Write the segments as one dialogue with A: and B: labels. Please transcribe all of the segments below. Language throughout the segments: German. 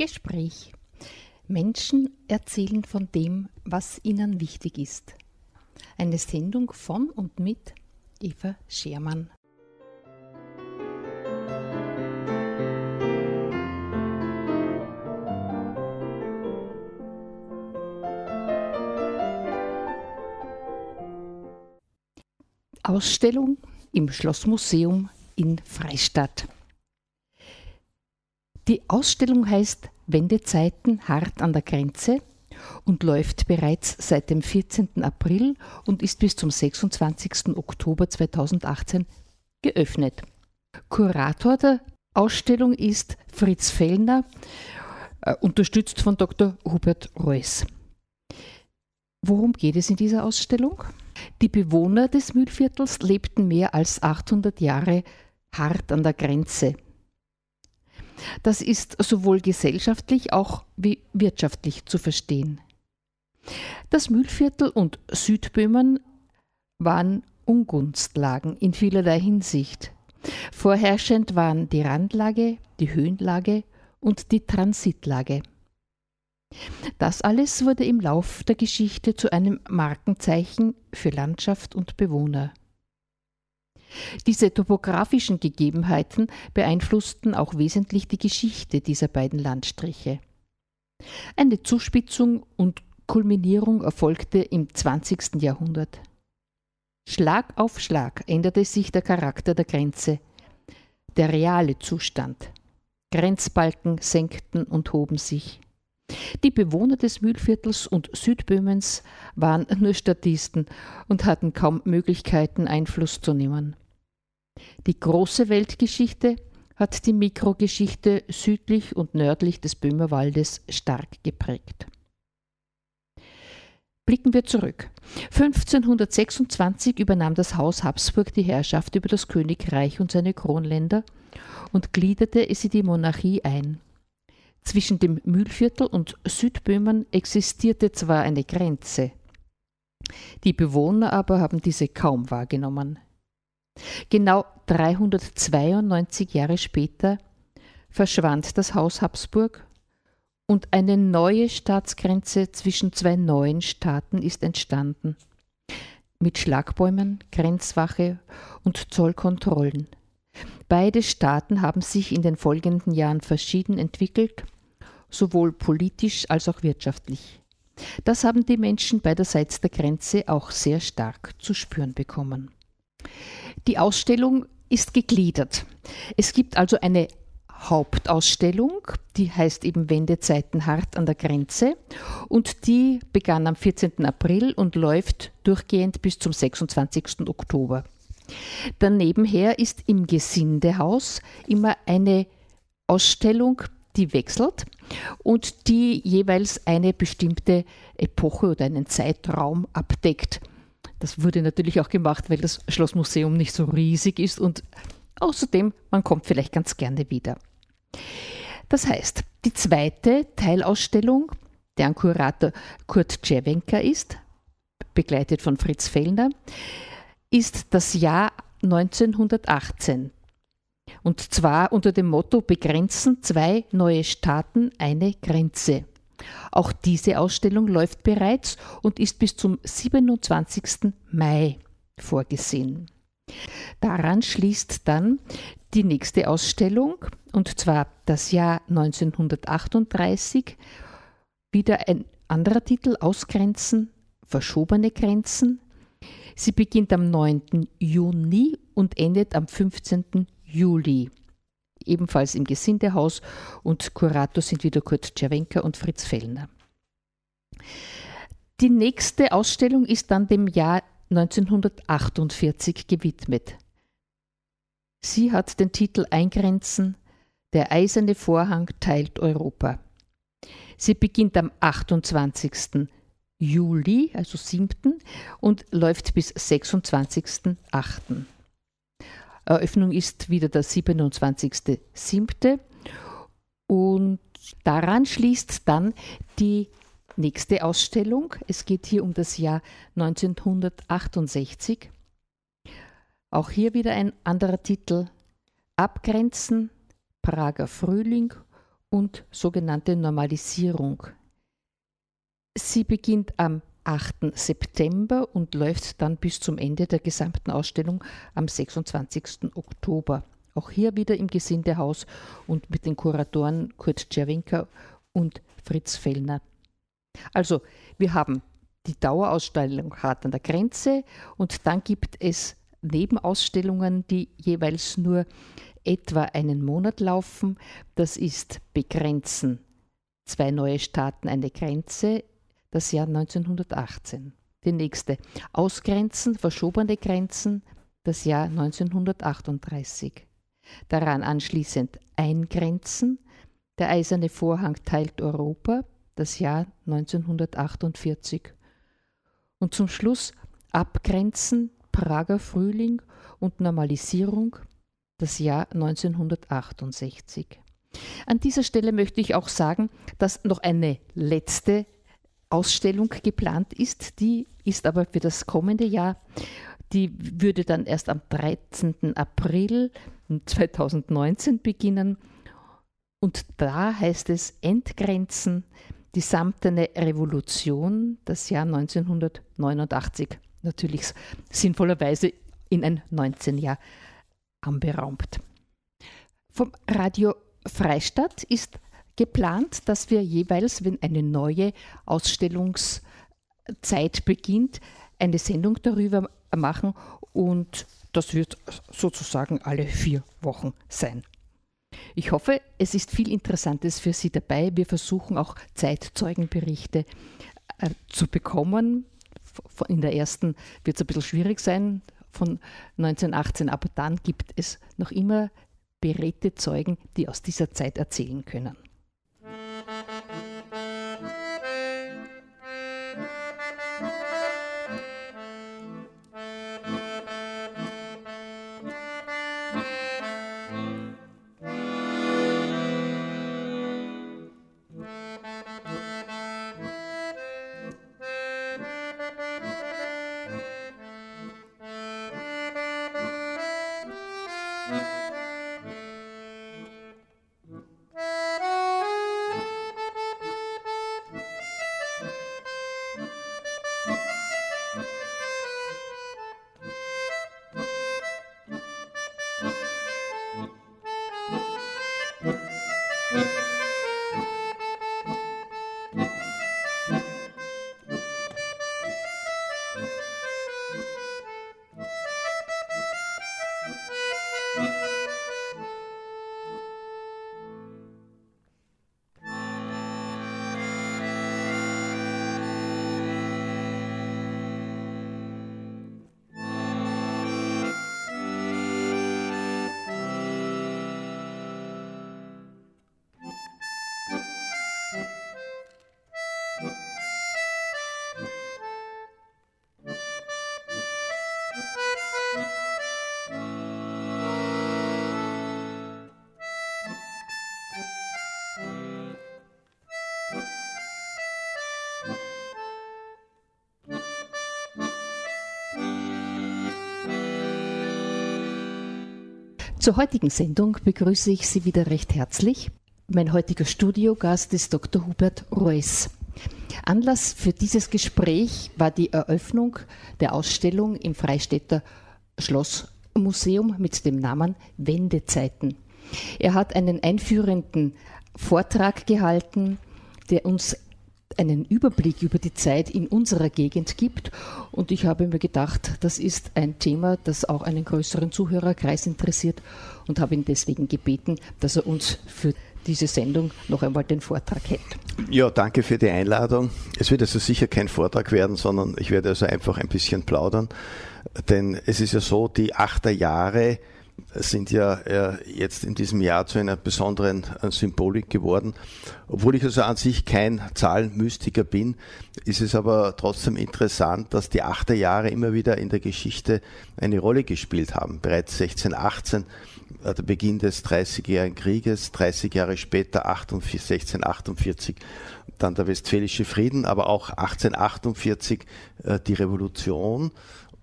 A: Gespräch. Menschen erzählen von dem, was ihnen wichtig ist. Eine Sendung von und mit Eva Schermann. Ausstellung im Schlossmuseum in Freistadt. Die Ausstellung heißt Wendezeiten hart an der Grenze und läuft bereits seit dem 14. April und ist bis zum 26. Oktober 2018 geöffnet. Kurator der Ausstellung ist Fritz Fellner, äh, unterstützt von Dr. Hubert Reuss. Worum geht es in dieser Ausstellung? Die Bewohner des Mühlviertels lebten mehr als 800 Jahre hart an der Grenze. Das ist sowohl gesellschaftlich auch wie wirtschaftlich zu verstehen. Das Mühlviertel und Südböhmen waren Ungunstlagen in vielerlei Hinsicht. Vorherrschend waren die Randlage, die Höhenlage und die Transitlage. Das alles wurde im Lauf der Geschichte zu einem Markenzeichen für Landschaft und Bewohner. Diese topografischen Gegebenheiten beeinflussten auch wesentlich die Geschichte dieser beiden Landstriche. Eine Zuspitzung und Kulminierung erfolgte im 20. Jahrhundert. Schlag auf Schlag änderte sich der Charakter der Grenze, der reale Zustand. Grenzbalken senkten und hoben sich. Die Bewohner des Mühlviertels und Südböhmens waren nur Statisten und hatten kaum Möglichkeiten, Einfluss zu nehmen. Die große Weltgeschichte hat die Mikrogeschichte südlich und nördlich des Böhmerwaldes stark geprägt. Blicken wir zurück. 1526 übernahm das Haus Habsburg die Herrschaft über das Königreich und seine Kronländer und gliederte es in die Monarchie ein. Zwischen dem Mühlviertel und Südböhmen existierte zwar eine Grenze, die Bewohner aber haben diese kaum wahrgenommen. Genau 392 Jahre später verschwand das Haus Habsburg und eine neue Staatsgrenze zwischen zwei neuen Staaten ist entstanden. Mit Schlagbäumen, Grenzwache und Zollkontrollen. Beide Staaten haben sich in den folgenden Jahren verschieden entwickelt, sowohl politisch als auch wirtschaftlich. Das haben die Menschen beiderseits der Grenze auch sehr stark zu spüren bekommen. Die Ausstellung ist gegliedert. Es gibt also eine Hauptausstellung, die heißt eben Wendezeiten hart an der Grenze und die begann am 14. April und läuft durchgehend bis zum 26. Oktober. Danebenher ist im Gesindehaus immer eine Ausstellung, die wechselt und die jeweils eine bestimmte Epoche oder einen Zeitraum abdeckt. Das wurde natürlich auch gemacht, weil das Schlossmuseum nicht so riesig ist und außerdem, man kommt vielleicht ganz gerne wieder. Das heißt, die zweite Teilausstellung, deren Kurator Kurt Czerwenka ist, begleitet von Fritz Fellner, ist das Jahr 1918. Und zwar unter dem Motto Begrenzen zwei neue Staaten eine Grenze. Auch diese Ausstellung läuft bereits und ist bis zum 27. Mai vorgesehen. Daran schließt dann die nächste Ausstellung, und zwar das Jahr 1938, wieder ein anderer Titel, Ausgrenzen, verschobene Grenzen. Sie beginnt am 9. Juni und endet am 15. Juli ebenfalls im Gesindehaus und Kurator sind wieder Kurt Czerwenka und Fritz Fellner. Die nächste Ausstellung ist dann dem Jahr 1948 gewidmet. Sie hat den Titel Eingrenzen Der eiserne Vorhang teilt Europa. Sie beginnt am 28. Juli, also 7. und läuft bis 26.8. Eröffnung ist wieder der 27.07. Und daran schließt dann die nächste Ausstellung. Es geht hier um das Jahr 1968. Auch hier wieder ein anderer Titel. Abgrenzen, Prager Frühling und sogenannte Normalisierung. Sie beginnt am 8. September und läuft dann bis zum Ende der gesamten Ausstellung am 26. Oktober. Auch hier wieder im Gesindehaus und mit den Kuratoren Kurt Czerwinka und Fritz Fellner. Also, wir haben die Dauerausstellung hart an der Grenze und dann gibt es Nebenausstellungen, die jeweils nur etwa einen Monat laufen. Das ist Begrenzen. Zwei neue Staaten, eine Grenze, das Jahr 1918. Die nächste. Ausgrenzen, verschobene Grenzen, das Jahr 1938. Daran anschließend Eingrenzen, der eiserne Vorhang teilt Europa, das Jahr 1948. Und zum Schluss Abgrenzen, Prager Frühling und Normalisierung, das Jahr 1968. An dieser Stelle möchte ich auch sagen, dass noch eine letzte Ausstellung geplant ist. Die ist aber für das kommende Jahr. Die würde dann erst am 13. April 2019 beginnen. Und da heißt es Entgrenzen, die samtene Revolution, das Jahr 1989. Natürlich sinnvollerweise in ein 19 Jahr anberaumt. Vom Radio Freistadt ist geplant, dass wir jeweils, wenn eine neue Ausstellungszeit beginnt, eine Sendung darüber machen und das wird sozusagen alle vier Wochen sein. Ich hoffe, es ist viel Interessantes für Sie dabei. Wir versuchen auch Zeitzeugenberichte äh, zu bekommen. In der ersten wird es ein bisschen schwierig sein, von 1918, aber dann gibt es noch immer beredte Zeugen, die aus dieser Zeit erzählen können. Zur heutigen Sendung begrüße ich Sie wieder recht herzlich. Mein heutiger Studiogast ist Dr. Hubert Reuss. Anlass für dieses Gespräch war die Eröffnung der Ausstellung im Freistädter Schlossmuseum mit dem Namen Wendezeiten. Er hat einen einführenden Vortrag gehalten, der uns einen Überblick über die Zeit in unserer Gegend gibt. Und ich habe mir gedacht, das ist ein Thema, das auch einen größeren Zuhörerkreis interessiert und habe ihn deswegen gebeten, dass er uns für diese Sendung noch einmal den Vortrag hält.
B: Ja, danke für die Einladung. Es wird also sicher kein Vortrag werden, sondern ich werde also einfach ein bisschen plaudern. Denn es ist ja so, die Achterjahre sind ja äh, jetzt in diesem Jahr zu einer besonderen äh, Symbolik geworden. Obwohl ich also an sich kein Zahlenmystiker bin, ist es aber trotzdem interessant, dass die Achterjahre immer wieder in der Geschichte eine Rolle gespielt haben. Bereits 1618 äh, der Beginn des Dreißigjährigen Krieges, 30 Jahre später 1648 dann der Westfälische Frieden, aber auch 1848 die Revolution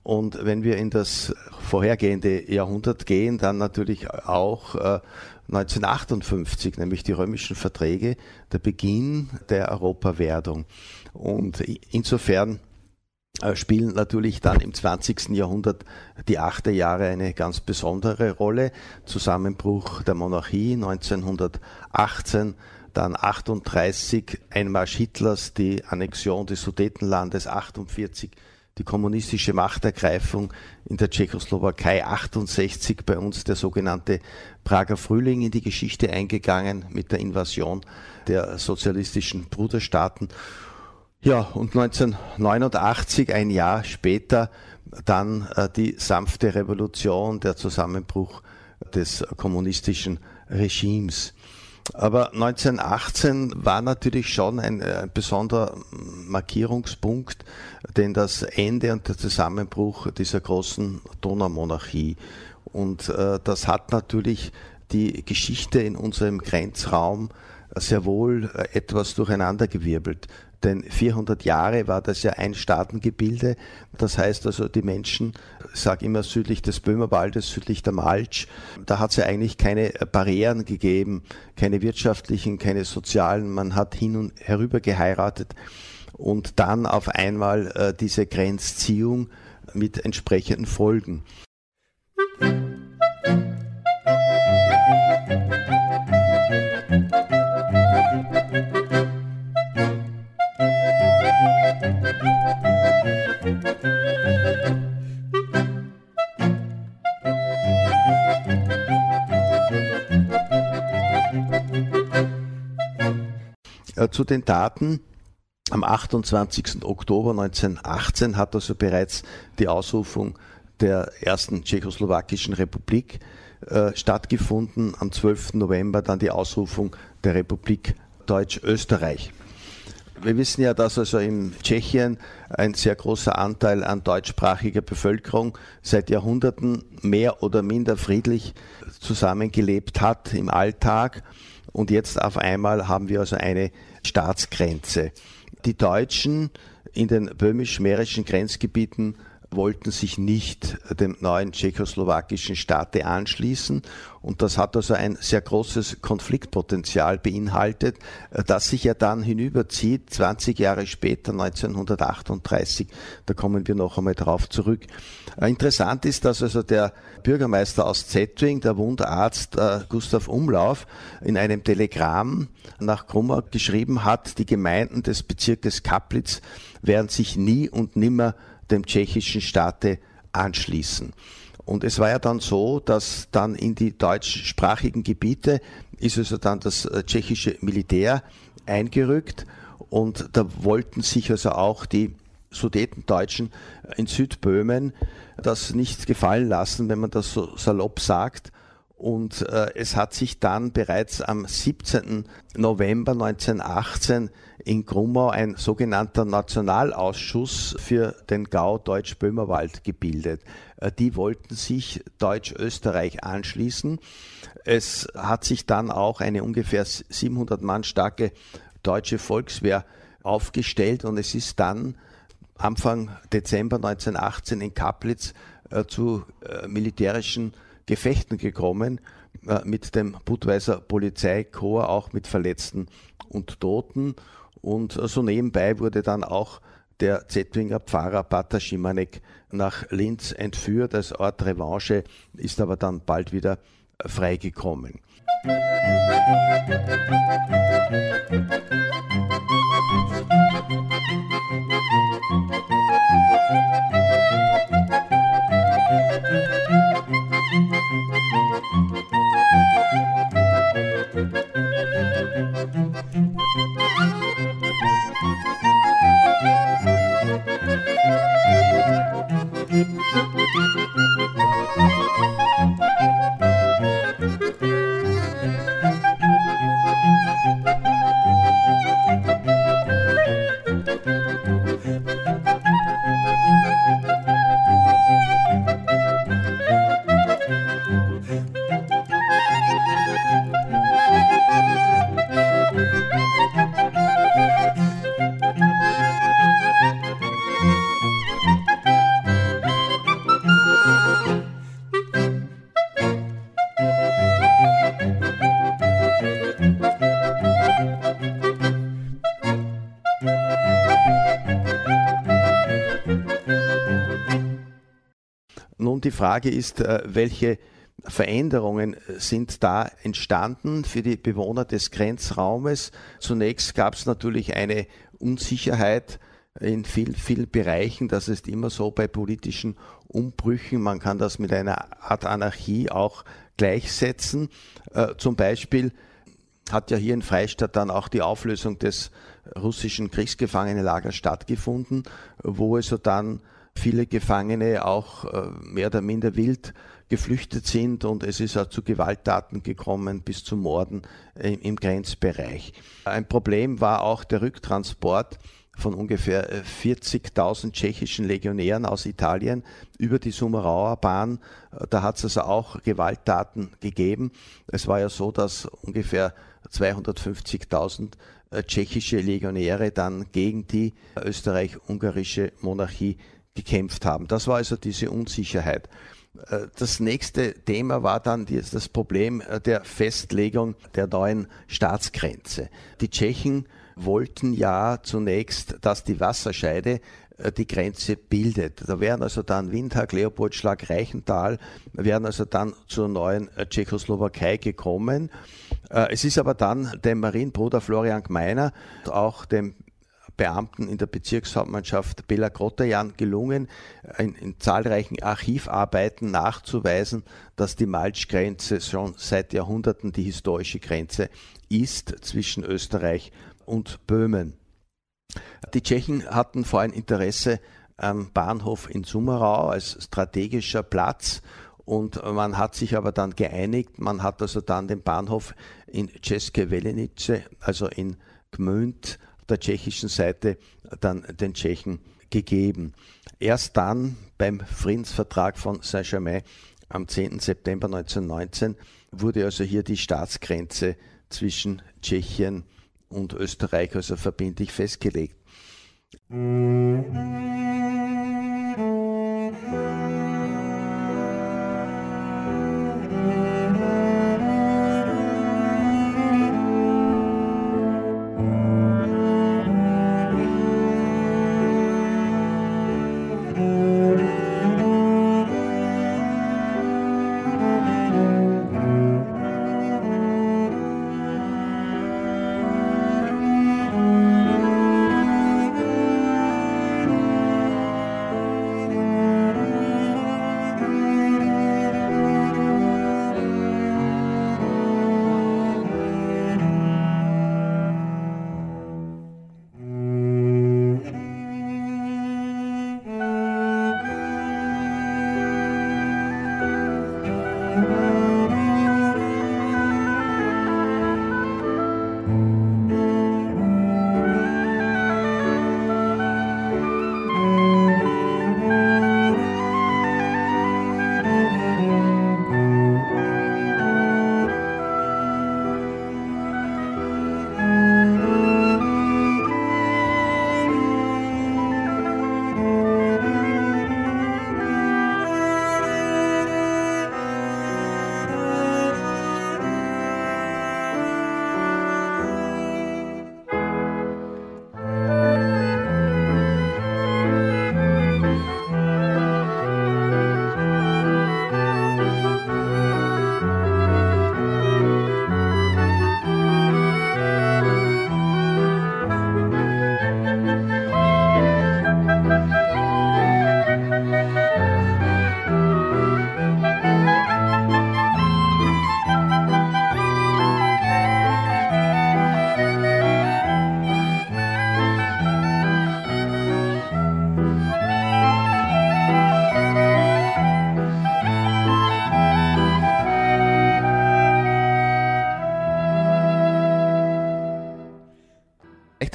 B: Und wenn wir in das vorhergehende Jahrhundert gehen, dann natürlich auch äh, 1958, nämlich die römischen Verträge, der Beginn der Europawerdung. Und insofern äh, spielen natürlich dann im 20. Jahrhundert die achte Jahre eine ganz besondere Rolle. Zusammenbruch der Monarchie 1918, dann 38 Einmarsch Hitlers, die Annexion des Sudetenlandes 48 die kommunistische Machtergreifung in der Tschechoslowakei 68 bei uns der sogenannte Prager Frühling in die Geschichte eingegangen mit der Invasion der sozialistischen Bruderstaaten. Ja, und 1989, ein Jahr später, dann äh, die sanfte Revolution, der Zusammenbruch des kommunistischen Regimes. Aber 1918 war natürlich schon ein, äh, besonderer Markierungspunkt, denn das Ende und der Zusammenbruch dieser großen Donaumonarchie. Und äh, das hat natürlich die Geschichte in unserem Grenzraum sehr wohl äh, etwas durcheinandergewirbelt. Denn 400 Jahre war das ja ein Staatengebilde. Das heißt also, die Menschen, ich sage immer südlich des Böhmerwaldes, südlich der Malch, da hat es ja eigentlich keine Barrieren gegeben, keine wirtschaftlichen, keine sozialen. Man hat hin und herüber geheiratet und dann auf einmal äh, diese Grenzziehung mit entsprechenden Folgen. Äh, zu den Daten. Am 28. Oktober 1918 hat also bereits die Ausrufung der ersten tschechoslowakischen Republik äh, stattgefunden. Am 12. November dann die Ausrufung der Republik Deutsch-Österreich. Wir wissen ja, dass also in Tschechien ein sehr großer Anteil an deutschsprachiger Bevölkerung seit Jahrhunderten mehr oder minder friedlich zusammengelebt hat im Alltag. Und jetzt auf einmal haben wir also eine Staatsgrenze. Die Deutschen in den böhmisch-mährischen Grenzgebieten wollten sich nicht dem neuen tschechoslowakischen Staate anschließen. Und das hat also ein sehr großes Konfliktpotenzial beinhaltet, das sich ja dann hinüberzieht, 20 Jahre später, 1938. Da kommen wir noch einmal drauf zurück. Interessant ist, dass also der Bürgermeister aus Zettwing, der Wundarzt äh, Gustav Umlauf, in einem Telegramm nach Krummer geschrieben hat, die Gemeinden des Bezirkes Kaplitz werden sich nie und nimmer dem tschechischen Staate anschließen. Und es war ja dann so, dass dann in die deutschsprachigen Gebiete ist also dann das äh, tschechische Militär eingerückt und da wollten sich also auch die Sudetendeutschen in Südböhmen das nicht gefallen lassen, wenn man das so salopp sagt. Und äh, es hat sich dann bereits am 17. November 1918 in Grummau ein sogenannter Nationalausschuss für den Gau Deutsch-Böhmerwald gebildet. Äh, die wollten sich Deutsch-Österreich anschließen. Es hat sich dann auch eine ungefähr 700 Mann starke deutsche Volkswehr aufgestellt und es ist dann Anfang Dezember 1918 in Kaplitz äh, zu äh, militärischen Gefechten gekommen äh, mit dem Budweiser Polizeikorps, auch mit Verletzten und Toten. Und äh, so nebenbei wurde dann auch der Zettwinger Pfarrer Pater Schimanek nach Linz entführt als Ort Revanche, ist aber dann bald wieder äh, freigekommen. Musik Frage ist, äh, welche Veränderungen sind da entstanden für die Bewohner des Grenzraumes. Zunächst gab es natürlich eine Unsicherheit in vielen, vielen Bereichen. Das ist immer so bei politischen Umbrüchen. Man kann das mit einer Art Anarchie auch gleichsetzen. Äh, zum Beispiel hat ja hier in Freistadt dann auch die Auflösung des russischen Kriegsgefangenenlagers stattgefunden, wo also dann viele Gefangene auch äh, mehr oder minder wild geflüchtet sind und es ist auch zu Gewalttaten gekommen bis zu Morden im Grenzbereich. Ein Problem war auch der Rücktransport von ungefähr 40.000 äh, tschechischen Legionären aus Italien über die Sumerauer Bahn. Äh, da hat es also auch Gewalttaten gegeben. Es war ja so, dass ungefähr 250.000 äh, tschechische Legionäre dann gegen die österreich-ungarische Monarchie gekämpft haben. Das war also diese Unsicherheit. Das nächste Thema war dann das Problem der Festlegung der neuen Staatsgrenze. Die Tschechen wollten ja zunächst, dass die Wasserscheide äh, die Grenze bildet. Da wären also dann Windhag, Leopoldschlag, Reichenthal, wären also dann zur neuen äh, Tschechoslowakei gekommen. Äh, es ist aber dann dem Marienbruder Florian Gmeiner, auch dem Beamten in der Bezirkshauptmannschaft Bela Grotterjan gelungen, in, in, zahlreichen Archivarbeiten nachzuweisen, dass die Malzgrenze schon seit Jahrhunderten die historische Grenze ist zwischen Österreich und Böhmen. Die Tschechen hatten vor allem Interesse am Bahnhof in Summerau als strategischer Platz und man hat sich aber dann geeinigt, man hat also dann den Bahnhof in České Velenice, also in Gmünd, der tschechischen Seite, dann den Tschechen gegeben. Erst dann beim Friedensvertrag von Saint-Germain am 10. September 1919 wurde also hier die Staatsgrenze zwischen Tschechien und Österreich also verbindlich festgelegt.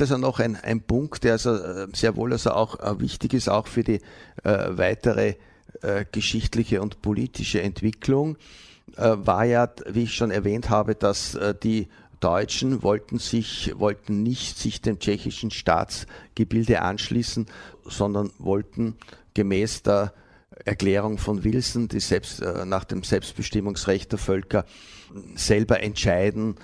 B: Also noch ein, ein Punkt, der also äh, sehr wohl also auch äh, wichtig ist, auch für die äh, weitere äh, geschichtliche und politische Entwicklung, äh, war ja, wie ich schon erwähnt habe, dass äh, die Deutschen wollten sich, wollten nicht sich dem tschechischen Staatsgebilde anschließen, sondern wollten gemäß der Erklärung von Wilson, die selbst nach dem Selbstbestimmungsrecht der Völker selber entscheiden,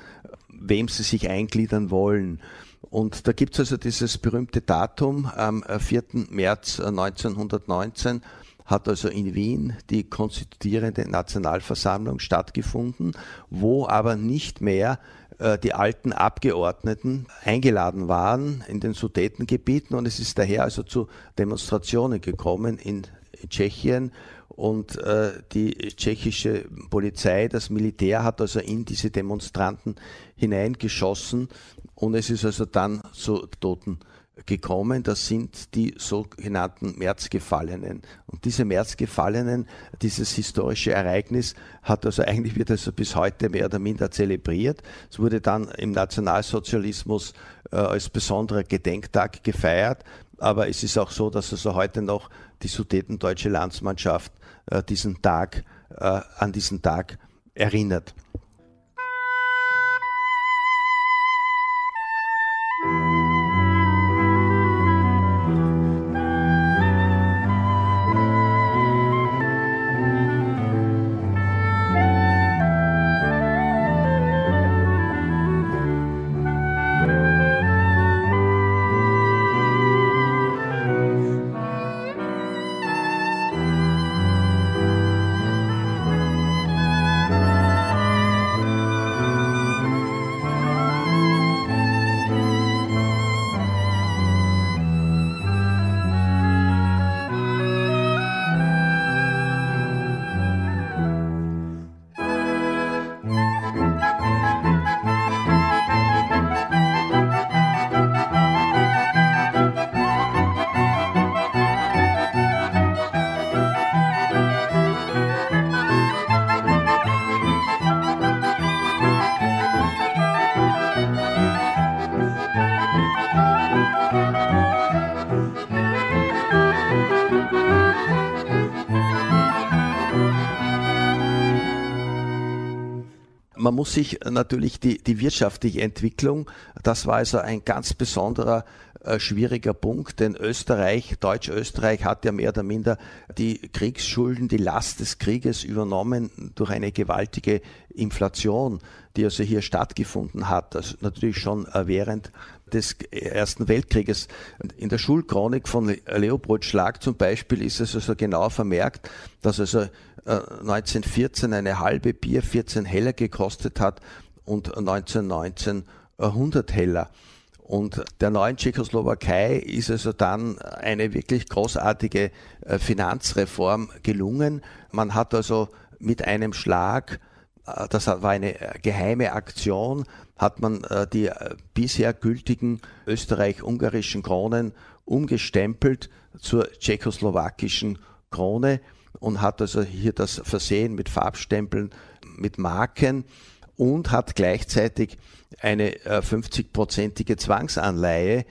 B: wem sie sich eingliedern wollen. Und da gibt es also dieses berühmte Datum, am 4. März 1919 äh, hat also in Wien die konstituierende Nationalversammlung stattgefunden, wo aber nicht mehr äh, die alten Abgeordneten eingeladen waren in den Sudetengebieten und es ist daher also zu Demonstrationen gekommen in Tschechien und äh, die tschechische Polizei, das Militär hat also in diese Demonstranten hineingeschossen und es ist also dann zu Toten gekommen. Das sind die sogenannten Märzgefallenen. Und diese Märzgefallenen, dieses historische Ereignis, hat also eigentlich wird also bis heute mehr oder minder zelebriert. Es wurde dann im Nationalsozialismus äh, als besonderer Gedenktag gefeiert. Aber es ist auch so, dass also heute noch die Sudetendeutsche Landsmannschaft diesen Tag, äh, an diesen Tag erinnert. Man muss sich natürlich die, die wirtschaftliche Entwicklung, das war also ein ganz besonderer äh, schwieriger Punkt, denn Österreich, Deutsch-Österreich hat ja mehr oder minder die Kriegsschulden, die Last des Krieges übernommen durch eine gewaltige Inflation, die also hier stattgefunden hat. Also natürlich schon äh, während des Ersten Weltkrieges. In der Schulchronik von Leopold Schlag zum Beispiel ist es also genau vermerkt, dass also 1914 äh, eine halbe Bier 14 Heller gekostet hat und 1919 100 Heller. Und der neuen Tschechoslowakei ist also dann eine wirklich großartige äh, Finanzreform gelungen. Man hat also mit einem Schlag, äh, das war eine geheime Aktion, hat man die bisher gültigen österreich-ungarischen Kronen umgestempelt zur tschechoslowakischen Krone und hat also hier das versehen mit Farbstempeln, mit Marken und hat gleichzeitig eine 50-prozentige äh, Zwangsanleihe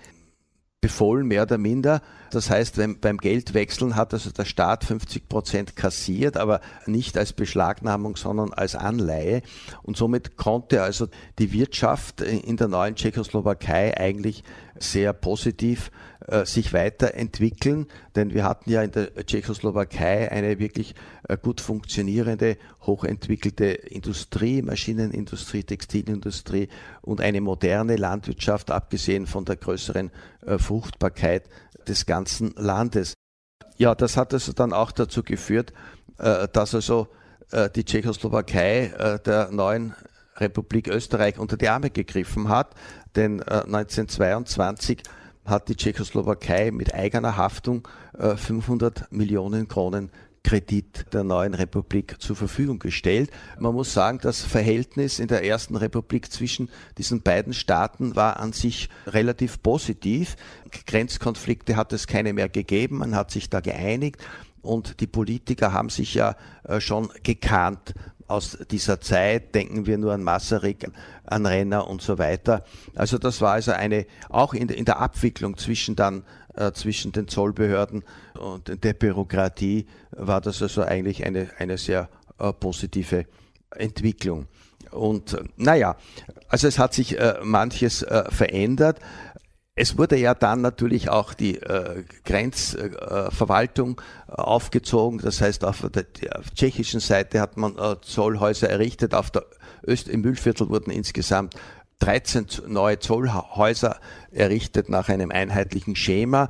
B: befohlen, mehr oder minder. Das heißt, wenn, beim Geldwechseln hat also der Staat 50 Prozent kassiert, aber nicht als Beschlagnahmung, sondern als Anleihe. Und somit konnte also die Wirtschaft in der neuen Tschechoslowakei eigentlich sehr positiv äh, sich weiterentwickeln, denn wir hatten ja in der Tschechoslowakei eine wirklich äh, gut funktionierende, hochentwickelte Industrie, Maschinenindustrie, Textilindustrie und eine moderne Landwirtschaft, abgesehen von der größeren äh, Fruchtbarkeit des ganzen Landes. Ja, das hat also dann auch dazu geführt, dass also die Tschechoslowakei der neuen Republik Österreich unter die Arme gegriffen hat, denn 1922 hat die Tschechoslowakei mit eigener Haftung 500 Millionen Kronen Kredit der neuen Republik zur Verfügung gestellt. Man muss sagen, das Verhältnis in der ersten Republik zwischen diesen beiden Staaten war an sich relativ positiv. Grenzkonflikte hat es keine mehr gegeben, man hat sich da geeinigt und die Politiker haben sich ja äh, schon gekannt aus dieser Zeit, denken wir nur an Masaryk, an Renner und so weiter. Also das war also eine, auch in, in der Abwicklung zwischen dann äh, zwischen den Zollbehörden und der Bürokratie war das also eigentlich eine, eine sehr äh, positive Entwicklung. Und äh, naja, also es hat sich äh, manches äh, verändert. Es wurde ja dann natürlich auch die äh, Grenzverwaltung äh, aufgezogen. Das heißt, auf der, der auf tschechischen Seite hat man äh, Zollhäuser errichtet. Auf der Öst im Müllviertel wurden insgesamt 13 neue Zollhäuser errichtet nach einem einheitlichen Schema.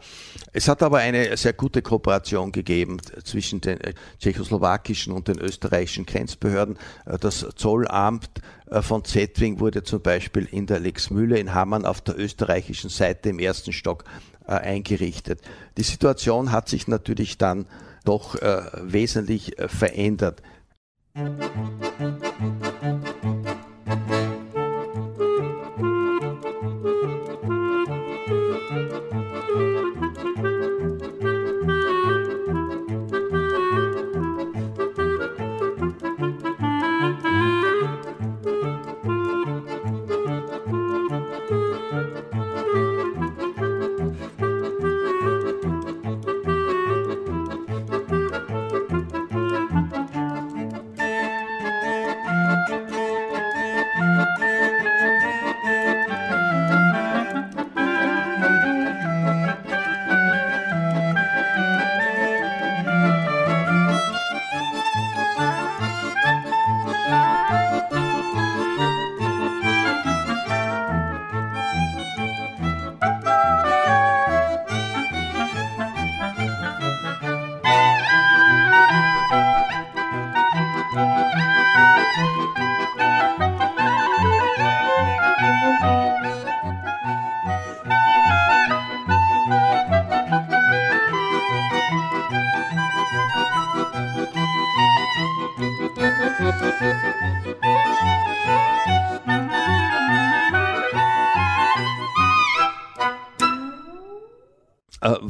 B: Es hat aber eine sehr gute Kooperation gegeben zwischen den tschechoslowakischen und den österreichischen Grenzbehörden. Das Zollamt von Zetwing wurde zum Beispiel in der Lexmühle in Hammern auf der österreichischen Seite im ersten Stock eingerichtet. Die Situation hat sich natürlich dann doch wesentlich verändert. Äh,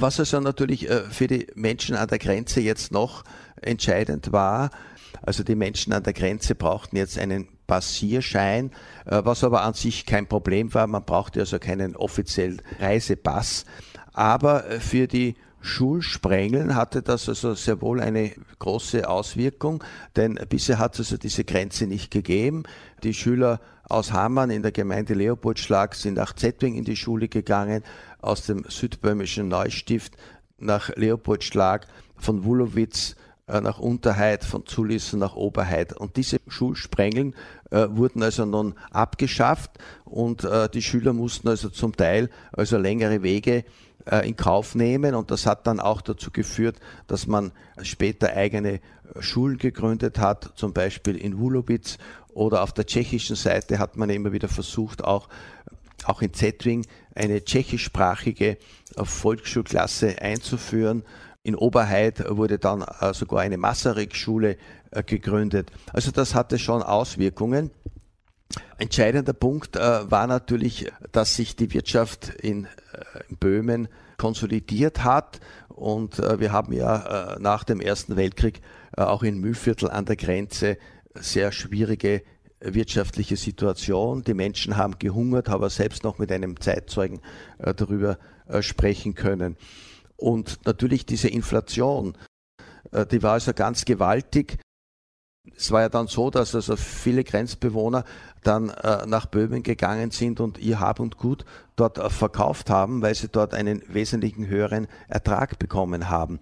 B: was also natürlich äh, für die Menschen an der Grenze jetzt noch entscheidend war, also die Menschen an der Grenze brauchten jetzt einen Passierschein, äh, was aber an sich kein Problem war. Man brauchte also keinen offiziellen Reisepass. Aber für die Schulsprengeln hatte das also sehr wohl eine große Auswirkung, denn bisher hat es also diese Grenze nicht gegeben. Die Schüler aus Hamann in der Gemeinde Leopoldschlag sind nach Zettwing in die Schule gegangen, aus dem südböhmischen Neustift nach Leopoldschlag, von Wulowitz äh, nach Unterheit, von Zulissen nach Oberheit. Und diese Schulsprengeln äh, wurden also nun abgeschafft und äh, die Schüler mussten also zum Teil also längere Wege in Kauf nehmen und das hat dann auch dazu geführt, dass man später eigene äh, Schulen gegründet hat, zum Beispiel in Wulowitz oder auf der tschechischen Seite hat man immer wieder versucht, auch auch in Zetwing eine tschechischsprachige äh, Volksschulklasse einzuführen. In Oberheid wurde dann sogar eine Masaryk-Schule gegründet. Also das hatte schon Auswirkungen. Entscheidender Punkt äh, war natürlich, dass sich die Wirtschaft in, äh, in Böhmen konsolidiert hat. Und äh, wir haben ja äh, nach dem Ersten Weltkrieg äh, auch in Mühlviertel an der Grenze sehr schwierige wirtschaftliche Situation. Die Menschen haben gehungert, haben selbst noch mit einem Zeitzeugen äh, darüber sprechen können. Und natürlich diese Inflation, die war also ganz gewaltig. Es war ja dann so, dass also viele Grenzbewohner dann äh, nach Böhmen gegangen sind und ihr Hab und Gut dort äh, verkauft haben, weil sie dort einen wesentlichen höheren Ertrag bekommen haben.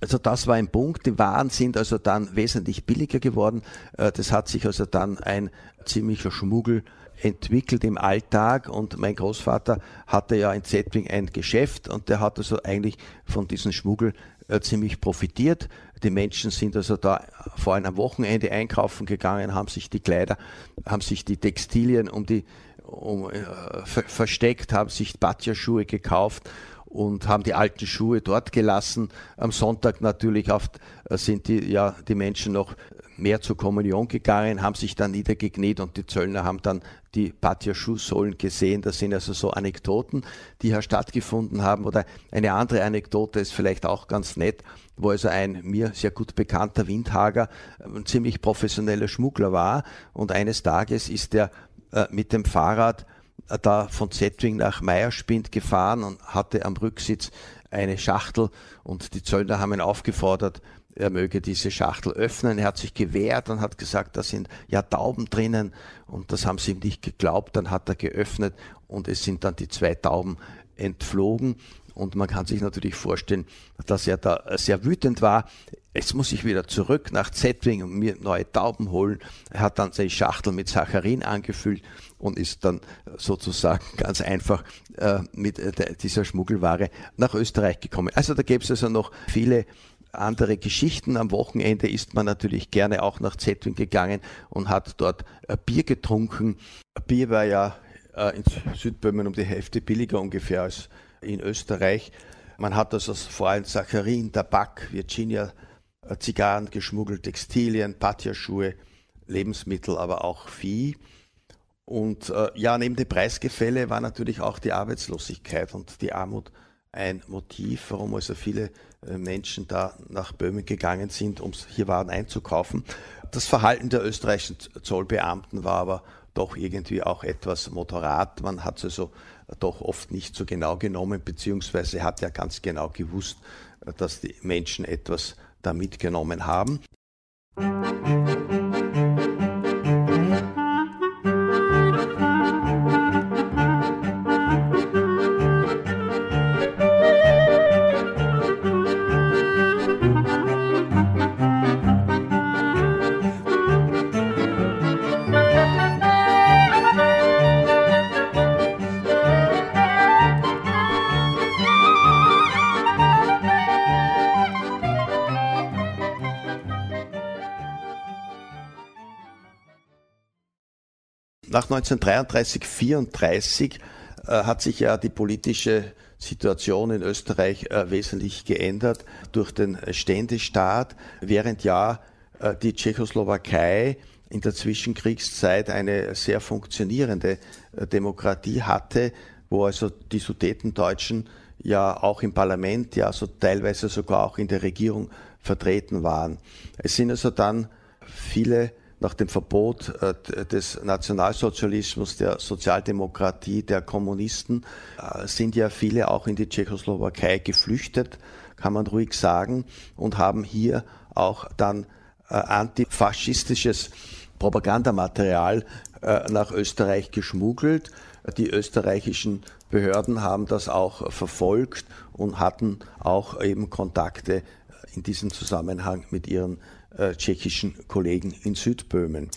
B: Also das war ein Punkt. Die Waren sind also dann wesentlich billiger geworden. Äh, das hat sich also dann ein ziemlicher Schmuggel entwickelt im Alltag und mein Großvater hatte ja in Zetwing ein Geschäft und der hat also eigentlich von diesem Schmuggel äh, ziemlich profitiert. Die Menschen sind also da vor allem am Wochenende einkaufen gegangen, haben sich die Kleider, haben sich die Textilien um die um, äh, ver versteckt, haben sich Batja-Schuhe gekauft und haben die alten Schuhe dort gelassen. Am Sonntag natürlich oft äh, sind die, ja, die Menschen noch mehr zur Kommunion gegangen, haben sich dann niedergekniet und die Zöllner haben dann die Patja Schuhsohlen gesehen. Das sind also so Anekdoten, die hier stattgefunden haben. Oder eine andere Anekdote ist vielleicht auch ganz nett, wo also ein mir sehr gut bekannter Windhager ein ziemlich professioneller Schmuggler war und eines Tages ist er äh, mit dem Fahrrad äh, da von Zetwing nach Meierspind gefahren und hatte am Rücksitz eine Schachtel und die Zöllner haben ihn aufgefordert, er möge diese Schachtel öffnen. Er hat sich gewehrt und hat gesagt, da sind ja Tauben drinnen und das haben sie ihm nicht geglaubt. Dann hat er geöffnet und es sind dann die zwei Tauben entflogen und man kann sich natürlich vorstellen, dass er da sehr wütend war. jetzt muss ich wieder zurück nach Zetwing und mir neue Tauben holen. Er hat dann seine Schachtel mit Saccharin angefüllt und ist dann sozusagen ganz einfach äh, mit äh, dieser Schmuggelware nach Österreich gekommen. Also da gäbe es also noch viele andere Geschichten. Am Wochenende ist man natürlich gerne auch nach Zetwin gegangen und hat dort äh, Bier getrunken. Bier war ja äh, in Südböhmen um die Hälfte billiger ungefähr als in Österreich. Man hat also vor allem Saccharin, Tabak, Virginia, äh, Zigarren geschmuggelt, Textilien, Patja-Schuhe, Lebensmittel, aber auch Vieh. Und äh, ja, neben dem Preisgefälle war natürlich auch die Arbeitslosigkeit und die Armut ein Motiv, warum also viele äh, Menschen da nach Böhmen gegangen sind, um hier Waren einzukaufen. Das Verhalten der österreichischen Zollbeamten war aber doch irgendwie auch etwas moderat. Man hat es also doch oft nicht so genau genommen, beziehungsweise hat ja ganz genau gewusst, dass die Menschen etwas da mitgenommen haben. Nach 1933, 1934 äh, hat sich ja die politische Situation in Österreich äh, wesentlich geändert durch den Ständestaat, während ja äh, die Tschechoslowakei in der Zwischenkriegszeit eine sehr funktionierende äh, Demokratie hatte, wo also die Sudetendeutschen ja auch im Parlament, ja so teilweise sogar auch in der Regierung vertreten waren. Es sind also dann viele nach dem Verbot äh, des Nationalsozialismus, der Sozialdemokratie, der Kommunisten, äh, sind ja viele auch in die Tschechoslowakei geflüchtet, kann man ruhig sagen, und haben hier auch dann äh, antifaschistisches Propagandamaterial nach Österreich geschmuggelt. Die österreichischen Behörden haben das auch verfolgt und hatten auch eben Kontakte in diesem Zusammenhang mit ihren tschechischen Kollegen in Südböhmen.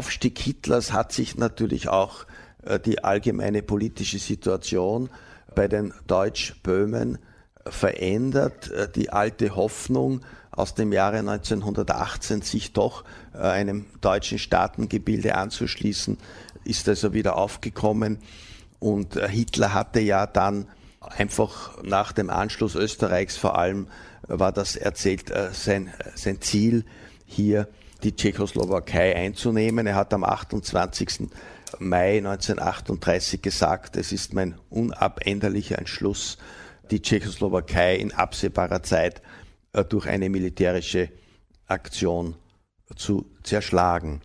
B: Aufstieg Hitlers hat sich natürlich auch äh, die allgemeine politische Situation bei den Deutschböhmen verändert. Äh, die alte Hoffnung aus dem Jahre 1918, sich doch äh, einem deutschen Staatengebilde anzuschließen, ist also wieder aufgekommen. Und Hitler hatte ja dann einfach nach dem Anschluss Österreichs vor allem, war das erzählt, sein, sein Ziel, hier die Tschechoslowakei einzunehmen. Er hat am 28. Mai 1938 gesagt, es ist mein unabänderlicher Entschluss, die Tschechoslowakei in absehbarer Zeit äh, durch eine militärische Aktion zu zerschlagen.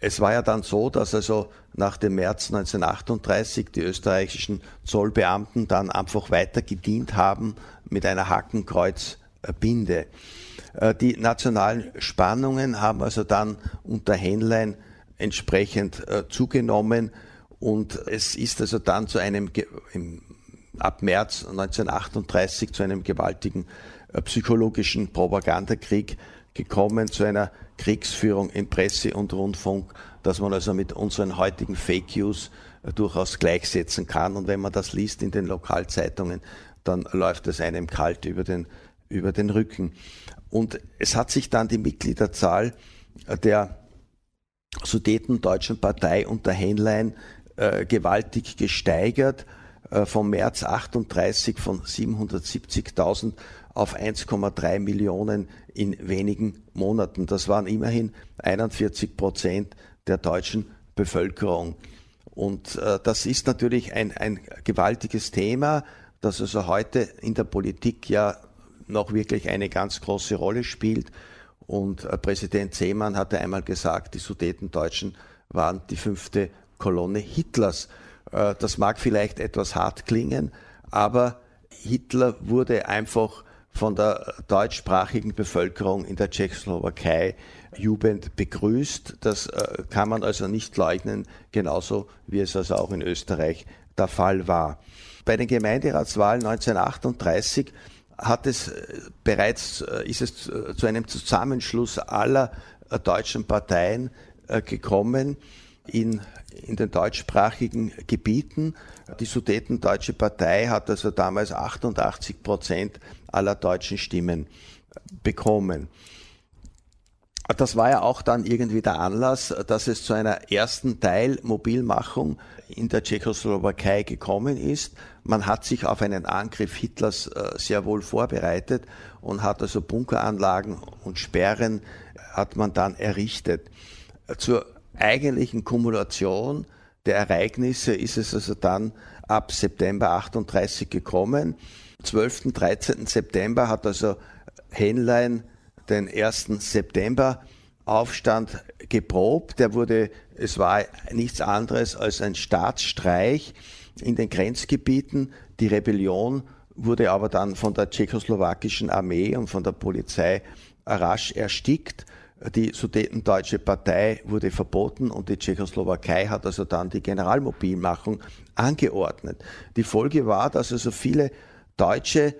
B: Es war ja dann so, dass also nach dem März 1938 die österreichischen Zollbeamten dann einfach weiter gedient haben mit einer Hakenkreuzbinde. Äh, die nationalen Spannungen haben also dann unter Henlein entsprechend äh, zugenommen und es ist also dann zu einem ab März 1938 zu einem gewaltigen äh, psychologischen Propagandakrieg gekommen, zu einer Kriegsführung in Presse und Rundfunk, dass man also mit unseren heutigen Fake News durchaus gleichsetzen kann. Und wenn man das liest in den Lokalzeitungen, dann läuft es einem kalt über den, über den Rücken. Und es hat sich dann die Mitgliederzahl der Sudetendeutschen Partei unter Henlein äh, gewaltig gesteigert, äh, vom März 38 von 770.000 auf 1,3 Millionen in wenigen Monaten. Das waren immerhin 41 Prozent der deutschen Bevölkerung. Und äh, das ist natürlich ein, ein gewaltiges Thema, das also heute in der Politik ja noch wirklich eine ganz große Rolle spielt. Und äh, Präsident Seemann hatte einmal gesagt, die Sudetendeutschen waren die fünfte Kolonne Hitlers. Äh, das mag vielleicht etwas hart klingen, aber Hitler wurde einfach von der deutschsprachigen Bevölkerung in der Tschechoslowakei jubelnd begrüßt. Das äh, kann man also nicht leugnen, genauso wie es also auch in Österreich der Fall war. Bei den Gemeinderatswahlen 1938 hat es äh, bereits, ist es zu einem Zusammenschluss aller deutschen Parteien gekommen in in den deutschsprachigen Gebieten. Die Sudetendeutsche Partei hat also damals 88 Prozent aller deutschen Stimmen bekommen. Das war ja auch dann irgendwie der Anlass, dass es zu einer ersten Teilmobilmachung in der Tschechoslowakei gekommen ist. Man hat sich auf einen Angriff Hitlers äh, sehr wohl vorbereitet und hat also Bunkeranlagen und Sperren hat man dann errichtet. Zur eigentlichen Kumulation der Ereignisse ist es also dann ab September 38 gekommen. 12. 13. September hat also Henlein den 1. September Aufstand geprobt. Der wurde, es war nichts anderes als ein Staatsstreich in den Grenzgebieten. Die Rebellion wurde aber dann von der tschechoslowakischen Armee und von der Polizei rasch erstickt. Die Sudetendeutsche Partei wurde verboten und die Tschechoslowakei hat also dann die Generalmobilmachung angeordnet. Die Folge war, dass also viele Deutsche,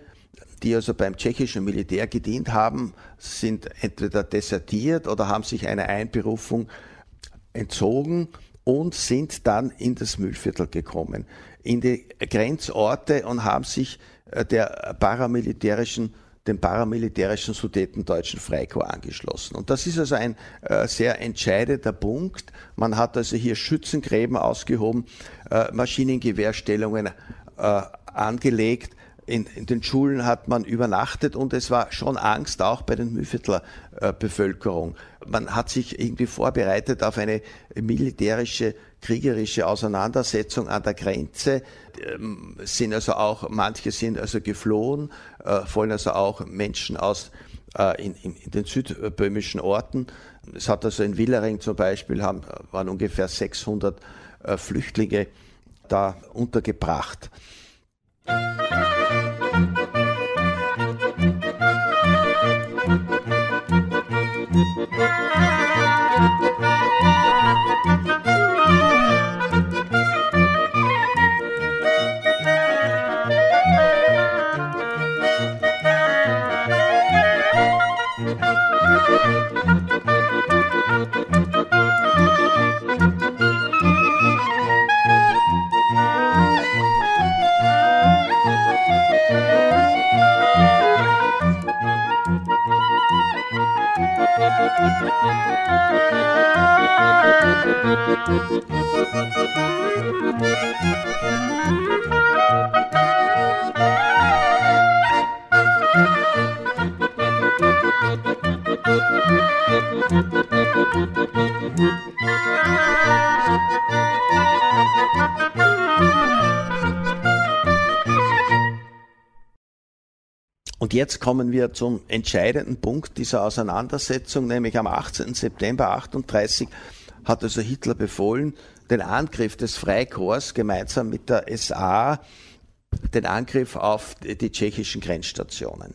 B: die also beim tschechischen Militär gedient haben, sind entweder desertiert oder haben sich einer Einberufung entzogen und sind dann in das Müllviertel gekommen, in die Grenzorte und haben sich äh, der paramilitärischen dem paramilitärischen Sudetendeutschen Freikorps angeschlossen. Und das ist also ein äh, sehr entscheidender Punkt. Man hat also hier Schützengräben ausgehoben, äh, Maschinengewehrstellungen äh, angelegt. In, in, den Schulen hat man übernachtet und es war schon Angst auch bei den Mühviertler äh, Bevölkerung. Man hat sich irgendwie vorbereitet auf eine militärische kriegerische Auseinandersetzung an der Grenze, ähm, sind also auch, manche sind also geflohen, äh, vor allem also auch Menschen aus äh, in, in, in, den südböhmischen Orten. Es hat also in Willering zum Beispiel, haben, waren ungefähr 600 äh, Flüchtlinge da untergebracht. Und jetzt kommen wir zum entscheidenden Punkt dieser Auseinandersetzung, nämlich am 18. September 38 hat also Hitler befohlen, den Angriff des Freikorps gemeinsam mit der SA, den Angriff auf die tschechischen Grenzstationen.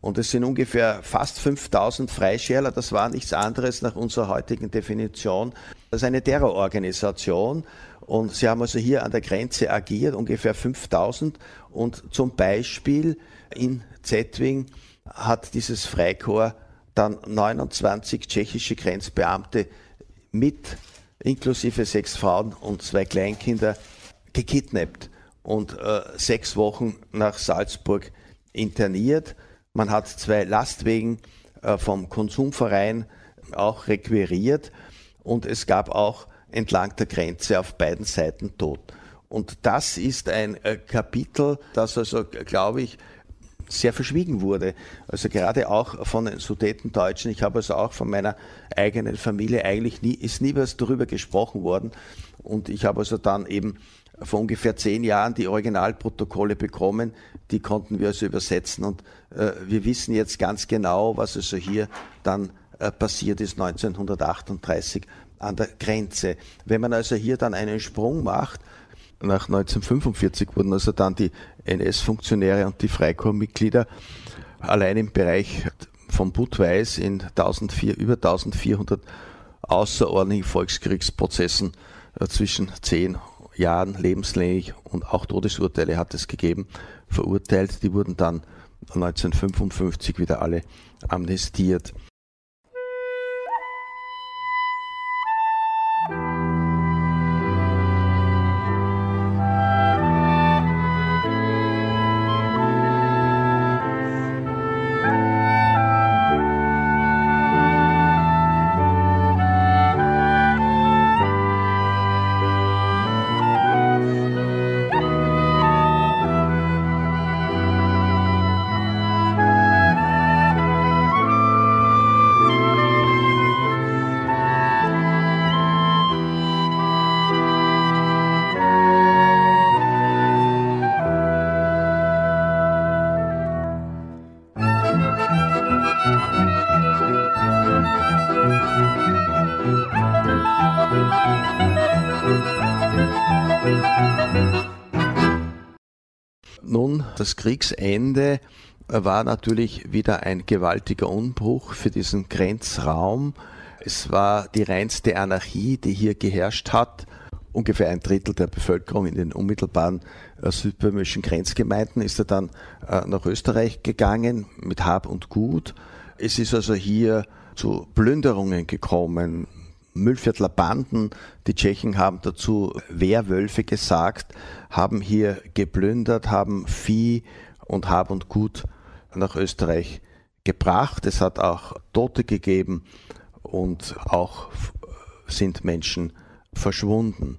B: Und es sind ungefähr fast 5000 Freischärler, das war nichts anderes nach unserer heutigen Definition ist eine Terrororganisation und sie haben also hier an der Grenze agiert, ungefähr 5000 und zum Beispiel in Zetwing hat dieses Freikorps dann 29 tschechische Grenzbeamte mit inklusive sechs Frauen und zwei Kleinkinder gekidnappt und äh, sechs Wochen nach Salzburg interniert. Man hat zwei Lastwegen äh, vom Konsumverein auch requiriert und es gab auch entlang der Grenze auf beiden Seiten Tod. Und das ist ein äh, Kapitel, das also, glaube ich, sehr verschwiegen wurde. Also gerade auch von den Sudetendeutschen. Ich habe also auch von meiner eigenen Familie eigentlich nie, ist nie was darüber gesprochen worden. Und ich habe also dann eben vor ungefähr zehn Jahren die Originalprotokolle bekommen. Die konnten wir also übersetzen und äh, wir wissen jetzt ganz genau, was also hier dann äh, passiert ist 1938 an der Grenze. Wenn man also hier dann einen Sprung macht, nach 1945 wurden also dann die NS-Funktionäre und die Freikorpsmitglieder allein im Bereich von Budweis in 1400, über 1400 außerordentlichen Volkskriegsprozessen äh, zwischen zehn Jahren lebenslänglich und auch Todesurteile hat es gegeben, verurteilt. Die wurden dann 1955 wieder alle amnestiert. Kriegsende war natürlich wieder ein gewaltiger Umbruch für diesen Grenzraum. Es war die reinste Anarchie, die hier geherrscht hat. Ungefähr ein Drittel der Bevölkerung in den unmittelbaren äh, südböhmischen Grenzgemeinden ist er dann äh, nach Österreich gegangen mit Hab und Gut. Es ist also hier zu Plünderungen gekommen, Müllviertler Banden, die Tschechen haben dazu Wehrwölfe gesagt, haben hier geplündert, haben Vieh und Hab und Gut nach Österreich gebracht. Es hat auch Tote gegeben und auch sind Menschen verschwunden.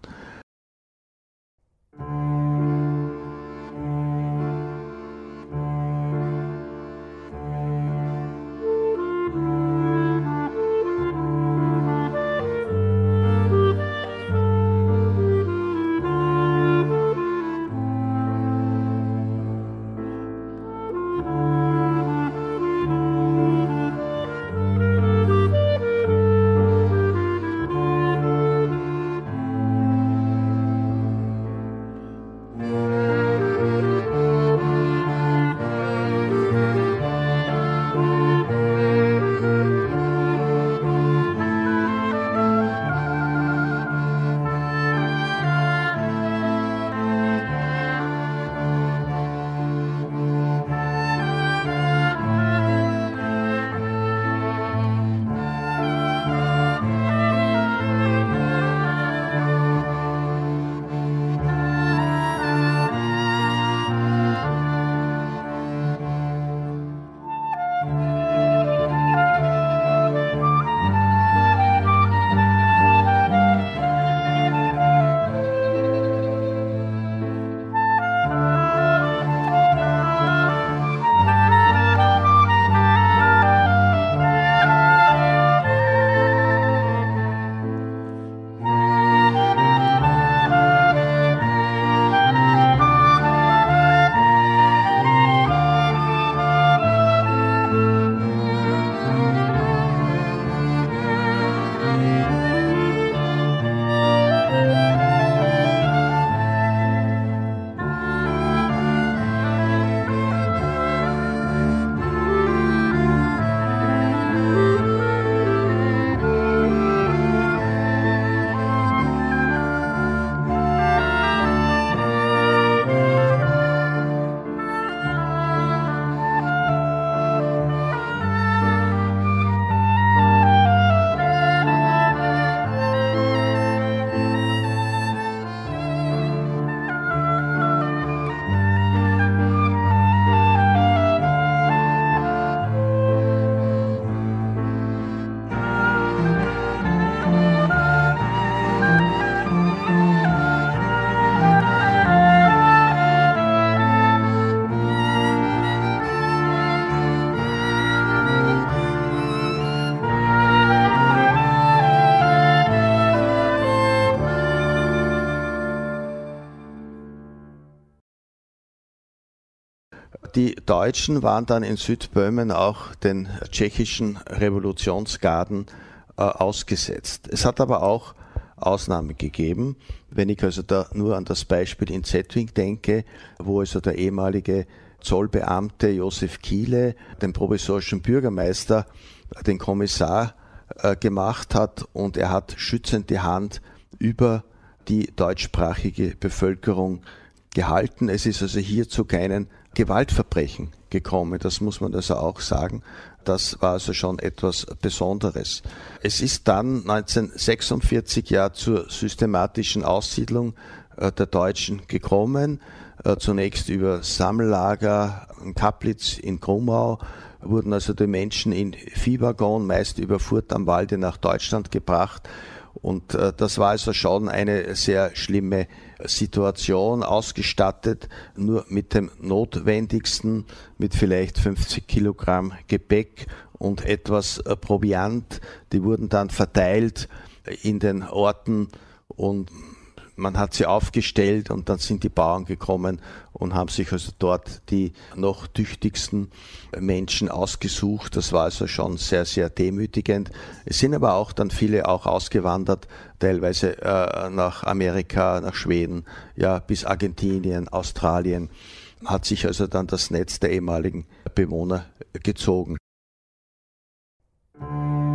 B: Die Deutschen waren dann in Südböhmen auch den tschechischen Revolutionsgarden äh, ausgesetzt. Es hat aber auch Ausnahmen gegeben. Wenn ich also da nur an das Beispiel in Zetwing denke, wo also der ehemalige Zollbeamte Josef Kiele den provisorischen Bürgermeister, den Kommissar äh, gemacht hat und er hat schützend die Hand über die deutschsprachige Bevölkerung gehalten. Es ist also hier zu keinen Gewaltverbrechen gekommen. Das muss man also auch sagen. Das war also schon etwas Besonderes. Es ist dann 1946 ja zur systematischen Aussiedlung äh, der Deutschen gekommen. Äh, zunächst über Sammellager in Kaplitz in Grumau wurden also die Menschen in Viehwaggon, meist über Furt am Walde nach Deutschland gebracht. Und äh, das war also schon eine sehr schlimme Situation, ausgestattet nur mit dem Notwendigsten, mit vielleicht 50 Kilogramm Gepäck und etwas äh, Proviant. Die wurden dann verteilt in den Orten und man hat sie aufgestellt und dann sind die Bauern gekommen und haben sich also dort die noch tüchtigsten Menschen ausgesucht. Das war also schon sehr, sehr demütigend. Es sind aber auch dann viele auch ausgewandert, teilweise äh, nach Amerika, nach Schweden, ja, bis Argentinien, Australien. Hat sich also dann das Netz der ehemaligen Bewohner gezogen. Äh,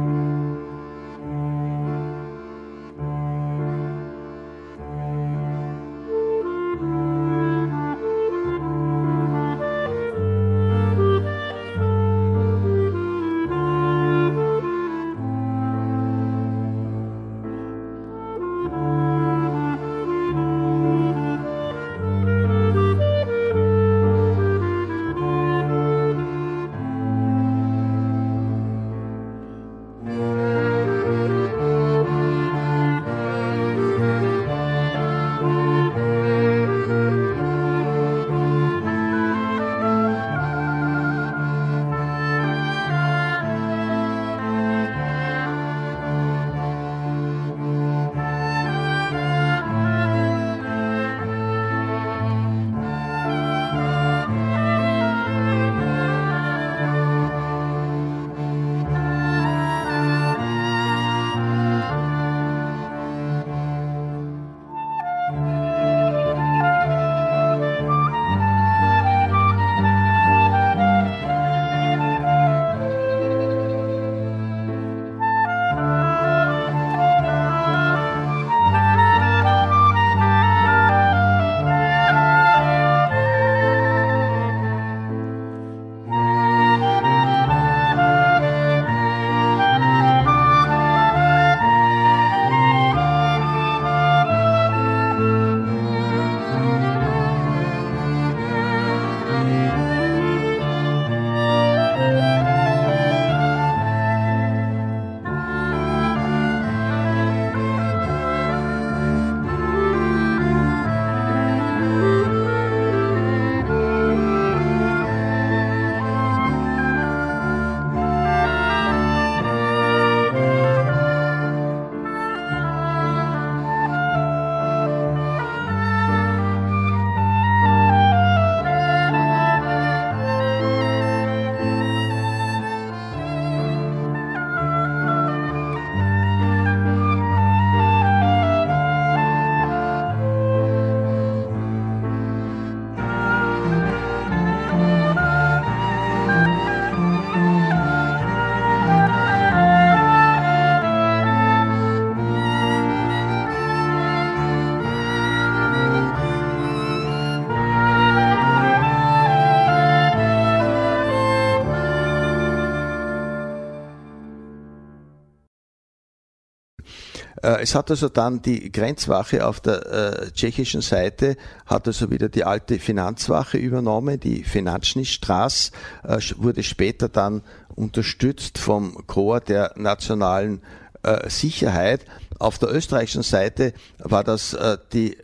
B: es hat also dann die Grenzwache auf der äh, tschechischen Seite, hat also wieder die alte Finanzwache übernommen, die Finanznistraß, äh, wurde später dann unterstützt vom Korps der nationalen äh, Sicherheit. Auf der österreichischen Seite war das äh, die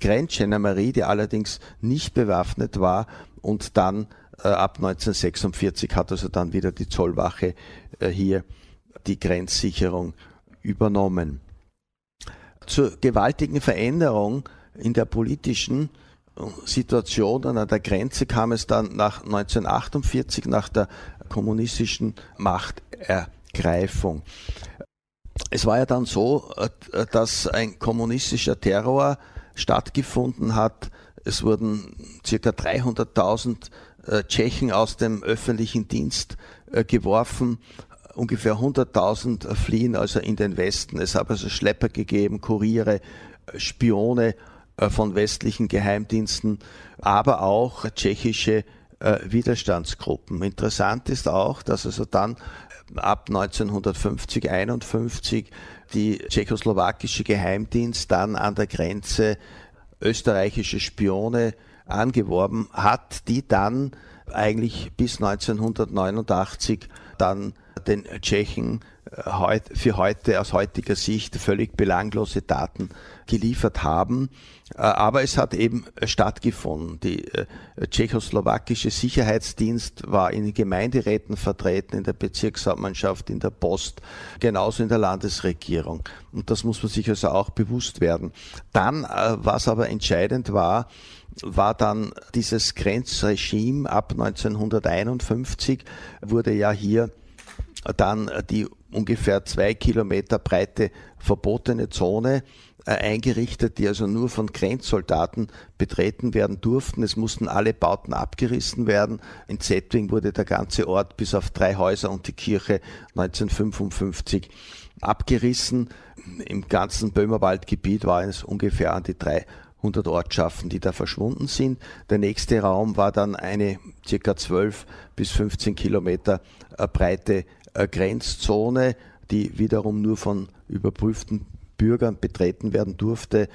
B: Grenzgendarmerie, die allerdings nicht bewaffnet war und dann äh, ab 1946 hat also dann wieder die Zollwache hier die Grenzsicherung übernommen. Zur gewaltigen Veränderung in der politischen Situationen an der Grenze kam es dann nach 1948, nach der kommunistischen Machtergreifung. Es war ja dann so, äh, dass ein kommunistischer Terror stattgefunden hat. Es wurden circa 300.000 äh, Tschechen aus dem öffentlichen Dienst äh, geworfen. Ungefähr 100.000 fliehen also in den Westen. Es hat also Schlepper gegeben, Kuriere, Spione von westlichen Geheimdiensten, aber auch tschechische Widerstandsgruppen. Interessant ist auch, dass also dann ab 1950, 51 die tschechoslowakische Geheimdienst dann an der Grenze österreichische Spione angeworben hat, die dann eigentlich bis 1989 dann den Tschechen äh, für heute aus heutiger Sicht völlig belanglose Daten geliefert haben. Äh, aber es hat eben stattgefunden. Die äh, tschechoslowakische Sicherheitsdienst war in den Gemeinderäten vertreten, in der Bezirkshauptmannschaft, in der Post, genauso in der Landesregierung. Und das muss man sich also auch bewusst werden. Dann, was aber entscheidend war, war dann dieses Grenzregime ab 1951, wurde ja hier dann die ungefähr zwei Kilometer breite verbotene Zone äh, eingerichtet, die also nur von Grenzsoldaten betreten werden durften. Es mussten alle Bauten abgerissen werden. In Zetwing wurde der ganze Ort bis auf drei Häuser und die Kirche 1955 abgerissen. Im ganzen Böhmerwaldgebiet waren es ungefähr an die 300 Ortschaften, die da verschwunden sind. Der nächste Raum war dann eine circa 12 bis 15 Kilometer äh, breite Grenzzone, die wiederum nur von überprüften Bürgern betreten werden durfte.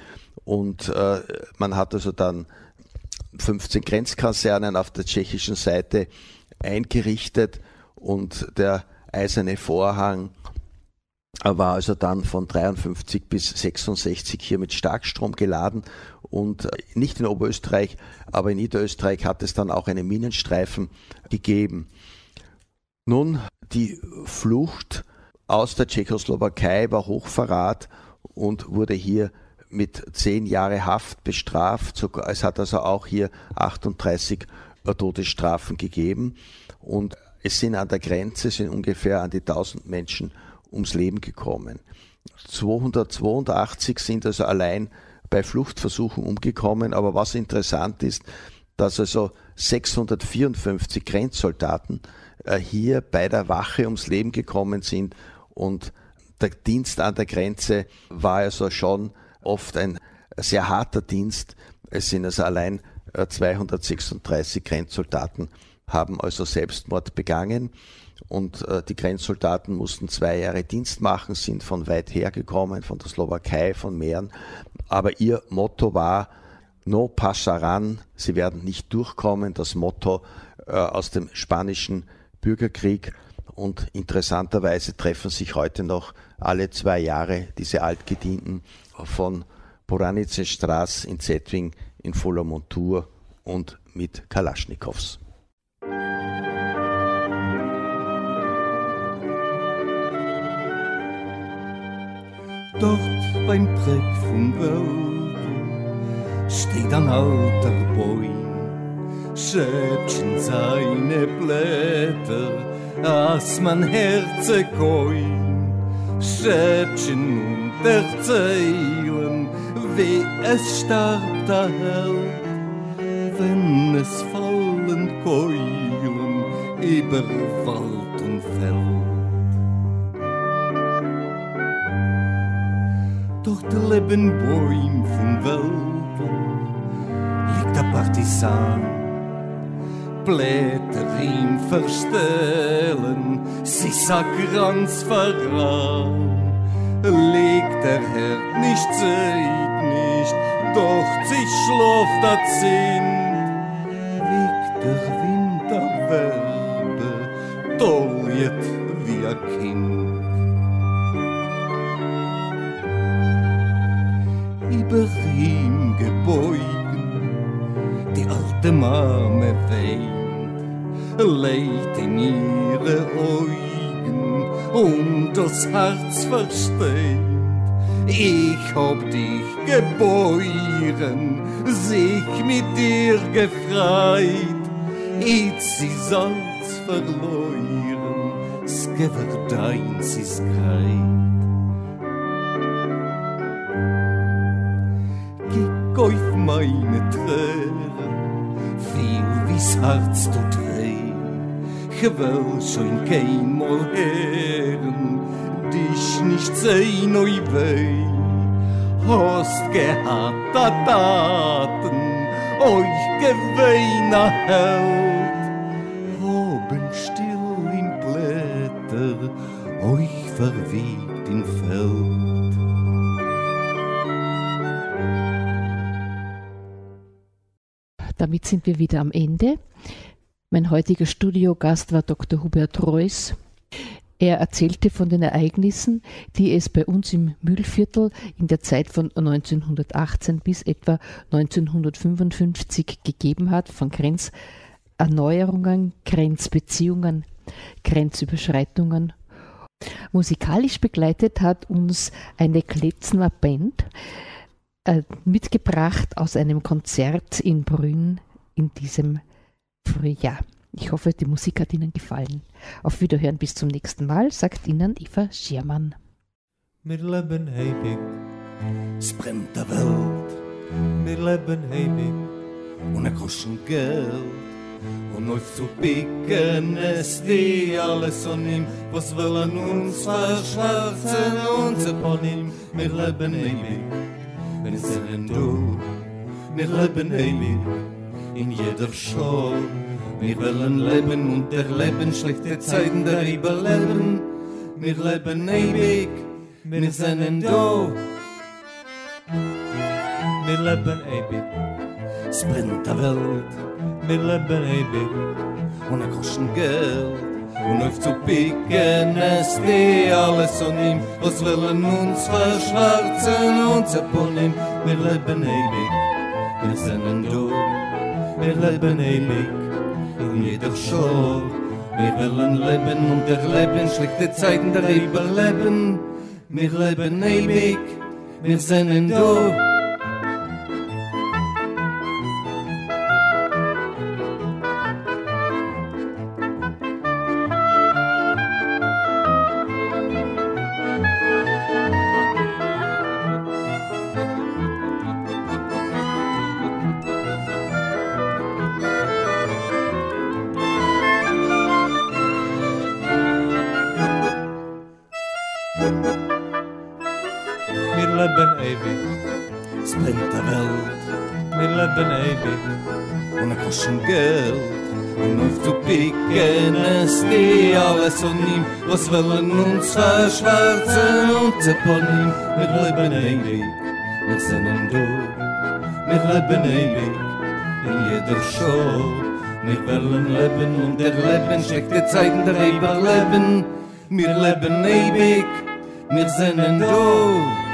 B: Und äh, man hat also dann 15 Grenzkasernen auf der tschechischen Seite eingerichtet und der eiserne Vorhang war also dann von 53 bis 66 hier mit Starkstrom geladen und äh, nicht in Oberösterreich, aber in Niederösterreich hat es dann auch einen Minenstreifen gegeben. Nun, die Flucht aus der Tschechoslowakei war Hochverrat und wurde hier mit zehn Jahre Haft bestraft. Es hat also auch hier 38 Todesstrafen gegeben und es sind an der Grenze sind ungefähr an die 1000 Menschen ums Leben gekommen. 282 sind also allein bei Fluchtversuchen umgekommen, aber was interessant ist, dass also 654 Grenzsoldaten hier bei der Wache ums Leben gekommen sind und der Dienst an der Grenze war also schon oft ein sehr harter Dienst. Es sind also allein 236 äh, Grenzsoldaten haben also Selbstmord begangen und äh, die Grenzsoldaten mussten zwei Jahre Dienst machen, sind von weit her gekommen, von der Slowakei, von Mähren. Aber ihr Motto war, no pasaran, sie werden nicht durchkommen, das Motto aus dem spanischen Bürgerkrieg. Und interessanterweise treffen sich heute noch alle zwei Jahre diese Altgedienten von Boranice Straß in Zetwing in voller Montur und mit Kalaschnikows.
C: Dort beim Dreck vom Wald steht ein alter Bäum schäbchen seine Blätter, als mein Herz koin, schäbchen und erzählen, wie es starb der Held, wenn es fallen keulen über Wald und Feld. Dort leben Bäume von Wäldern, liegt der Partisan Blätter ihm verstellen, sie sagt ganz vergraben. Legt der Herr nicht seid nicht, doch sich schloft dat sind. Wiegt der Winterwerbe, doljet wie ein Kind. Über ihm gebeugen, alte Mame weint Leid in ihre Augen und das Herz versteht, Ich hab dich geboren, sich mit dir gefreit. Jetzt ist alles verloren, es gewert deins ist greit. Gib auf meine Tränen, tut weh. Ich will schon kein Mal hören, dich nicht sehen, oi weh. Hast gehabt a Taten, euch geweiner Held. Oben still
A: sind wir wieder am Ende. Mein heutiger Studiogast war Dr. Hubert Reuss. Er erzählte von den Ereignissen, die es bei uns im Mühlviertel in der Zeit von 1918 bis etwa 1955 gegeben hat, von Grenzerneuerungen, Grenzbeziehungen, Grenzüberschreitungen. Musikalisch begleitet hat uns eine Kletzner Band, äh, mitgebracht aus einem Konzert in Brünn in diesem Frühjahr. Ich hoffe, die Musik hat Ihnen gefallen. Auf Wiederhören bis zum nächsten Mal, sagt Ihnen Eva Schiermann.
C: Wir leben heimig, es brennt der Welt. Wir leben heimig, ohne Groschen Geld. Und euch zu picken es die alles von ihm, was wollen uns verschwarzen und zerponnen. Wir leben heimig, wenn es sind du. Wir leben heimig, in jeder Show. Wir wollen leben und erleben schlechte Zeiten der überleben. Wir leben ewig, wir sind da. Wir leben ewig, es brennt der Welt. Wir leben ewig, ohne Groschen Geld. Und auf zu picken es die alles von ihm, was wollen uns verschwarzen und zerponnen. Wir leben ewig, wir sind da. mir leben ewig in jeder schor mir willen leben und der leben schlechte zeiten der überleben mir leben ewig mir sind in do willen uns verschwärzen und zepponnen mit Leben ewig, mit Sinnen du, mit Leben ewig, in jeder Show. mit willen leben und der Leben schickt die Zeiten der Eber leben, mir leben ewig, mit Sinnen du, mit Leben